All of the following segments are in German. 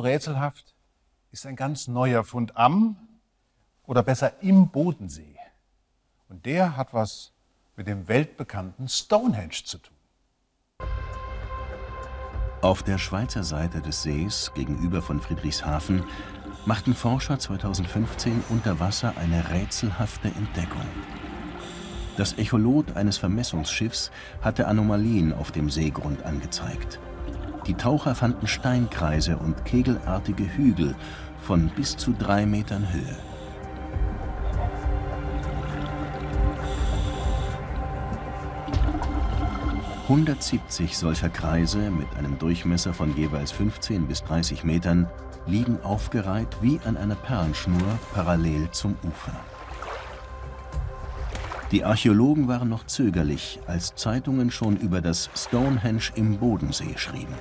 Rätselhaft ist ein ganz neuer Fund am oder besser im Bodensee. Und der hat was mit dem weltbekannten Stonehenge zu tun. Auf der Schweizer Seite des Sees gegenüber von Friedrichshafen machten Forscher 2015 unter Wasser eine rätselhafte Entdeckung. Das Echolot eines Vermessungsschiffs hatte Anomalien auf dem Seegrund angezeigt. Die Taucher fanden Steinkreise und kegelartige Hügel von bis zu drei Metern Höhe. 170 solcher Kreise mit einem Durchmesser von jeweils 15 bis 30 Metern liegen aufgereiht wie an einer Perlenschnur parallel zum Ufer. Die Archäologen waren noch zögerlich, als Zeitungen schon über das Stonehenge im Bodensee schrieben.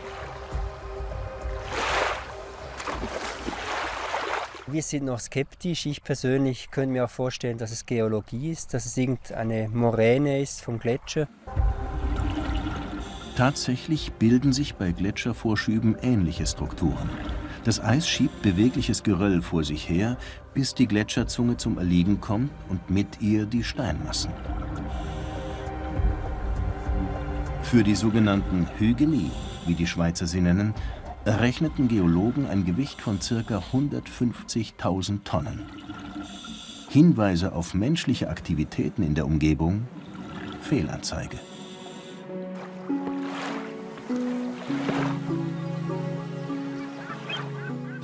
Wir sind noch skeptisch. Ich persönlich könnte mir auch vorstellen, dass es Geologie ist, dass es irgendeine Moräne ist vom Gletscher. Tatsächlich bilden sich bei Gletschervorschüben ähnliche Strukturen. Das Eis schiebt bewegliches Geröll vor sich her, bis die Gletscherzunge zum Erliegen kommt und mit ihr die Steinmassen. Für die sogenannten Hügeli, wie die Schweizer sie nennen, errechneten Geologen ein Gewicht von ca. 150.000 Tonnen. Hinweise auf menschliche Aktivitäten in der Umgebung? Fehlanzeige.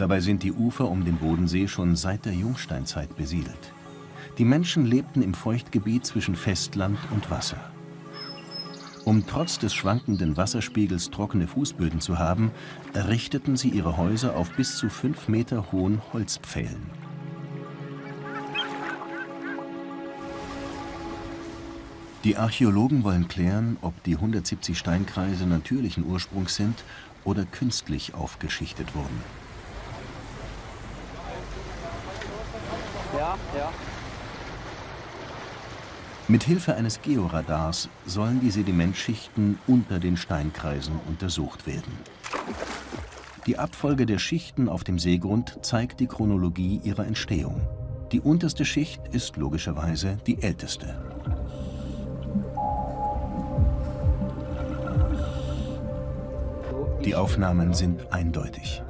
Dabei sind die Ufer um den Bodensee schon seit der Jungsteinzeit besiedelt. Die Menschen lebten im Feuchtgebiet zwischen Festland und Wasser. Um trotz des schwankenden Wasserspiegels trockene Fußböden zu haben, errichteten sie ihre Häuser auf bis zu fünf Meter hohen Holzpfählen. Die Archäologen wollen klären, ob die 170 Steinkreise natürlichen Ursprungs sind oder künstlich aufgeschichtet wurden. Ja, ja. Mit Hilfe eines Georadars sollen die Sedimentschichten unter den Steinkreisen untersucht werden. Die Abfolge der Schichten auf dem Seegrund zeigt die Chronologie ihrer Entstehung. Die unterste Schicht ist logischerweise die älteste. Die Aufnahmen sind eindeutig.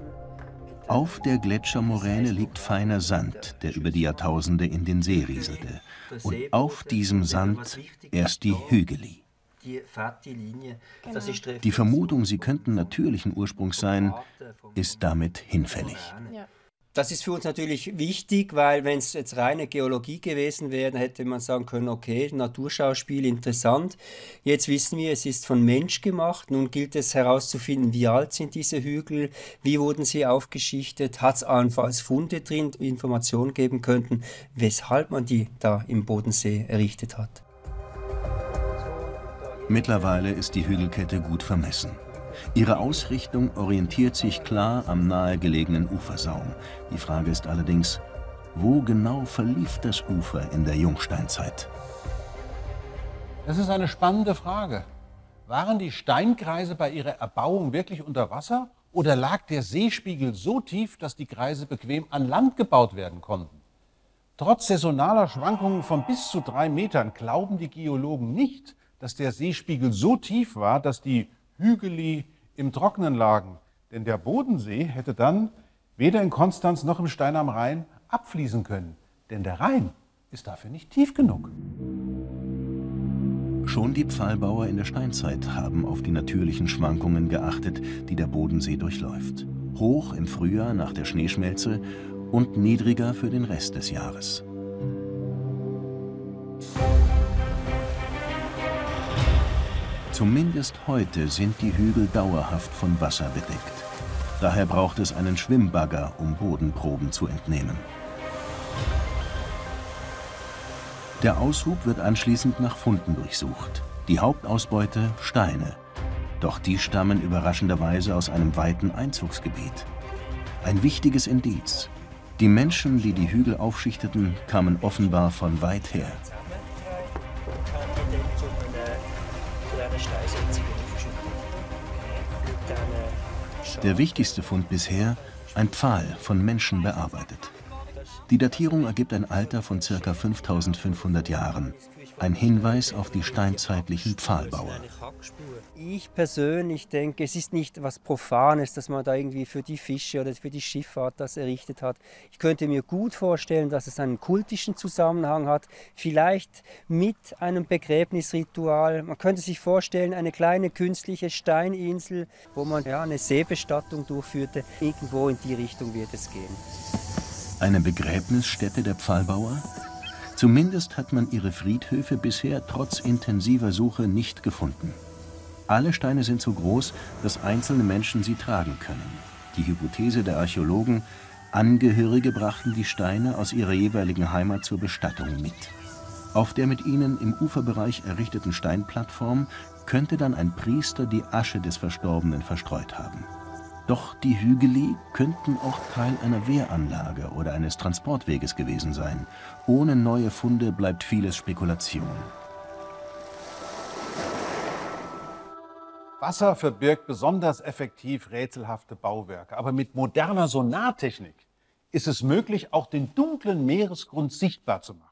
Auf der Gletschermoräne liegt feiner Sand, der über die Jahrtausende in den See rieselte. Und auf diesem Sand erst die Hügeli. Die Vermutung, sie könnten natürlichen Ursprungs sein, ist damit hinfällig. Das ist für uns natürlich wichtig, weil wenn es jetzt reine Geologie gewesen wäre, hätte man sagen können, okay, Naturschauspiel interessant. Jetzt wissen wir, es ist von Mensch gemacht. Nun gilt es herauszufinden, wie alt sind diese Hügel, wie wurden sie aufgeschichtet, hat es allenfalls Funde drin, Informationen geben könnten, weshalb man die da im Bodensee errichtet hat. Mittlerweile ist die Hügelkette gut vermessen. Ihre Ausrichtung orientiert sich klar am nahegelegenen Ufersaum. Die Frage ist allerdings, wo genau verlief das Ufer in der Jungsteinzeit? Das ist eine spannende Frage. Waren die Steinkreise bei ihrer Erbauung wirklich unter Wasser oder lag der Seespiegel so tief, dass die Kreise bequem an Land gebaut werden konnten? Trotz saisonaler Schwankungen von bis zu drei Metern glauben die Geologen nicht, dass der Seespiegel so tief war, dass die Hügeli im Trockenen lagen. Denn der Bodensee hätte dann weder in Konstanz noch im Stein am Rhein abfließen können. Denn der Rhein ist dafür nicht tief genug. Schon die Pfahlbauer in der Steinzeit haben auf die natürlichen Schwankungen geachtet, die der Bodensee durchläuft. Hoch im Frühjahr nach der Schneeschmelze und niedriger für den Rest des Jahres. Zumindest heute sind die Hügel dauerhaft von Wasser bedeckt. Daher braucht es einen Schwimmbagger, um Bodenproben zu entnehmen. Der Aushub wird anschließend nach Funden durchsucht. Die Hauptausbeute Steine. Doch die stammen überraschenderweise aus einem weiten Einzugsgebiet. Ein wichtiges Indiz. Die Menschen, die die Hügel aufschichteten, kamen offenbar von weit her. Der wichtigste Fund bisher Ein Pfahl, von Menschen bearbeitet. Die Datierung ergibt ein Alter von ca. 5500 Jahren. Ein Hinweis auf die steinzeitlichen Pfahlbauer. Ich persönlich denke, es ist nicht was Profanes, dass man da irgendwie für die Fische oder für die Schifffahrt das errichtet hat. Ich könnte mir gut vorstellen, dass es einen kultischen Zusammenhang hat, vielleicht mit einem Begräbnisritual. Man könnte sich vorstellen, eine kleine künstliche Steininsel, wo man ja, eine Seebestattung durchführte. Irgendwo in die Richtung wird es gehen. Eine Begräbnisstätte der Pfahlbauer? Zumindest hat man ihre Friedhöfe bisher trotz intensiver Suche nicht gefunden. Alle Steine sind so groß, dass einzelne Menschen sie tragen können. Die Hypothese der Archäologen, Angehörige brachten die Steine aus ihrer jeweiligen Heimat zur Bestattung mit. Auf der mit ihnen im Uferbereich errichteten Steinplattform könnte dann ein Priester die Asche des Verstorbenen verstreut haben. Doch die Hügeli könnten auch Teil einer Wehranlage oder eines Transportweges gewesen sein. Ohne neue Funde bleibt vieles Spekulation. Wasser verbirgt besonders effektiv rätselhafte Bauwerke. Aber mit moderner Sonartechnik ist es möglich, auch den dunklen Meeresgrund sichtbar zu machen.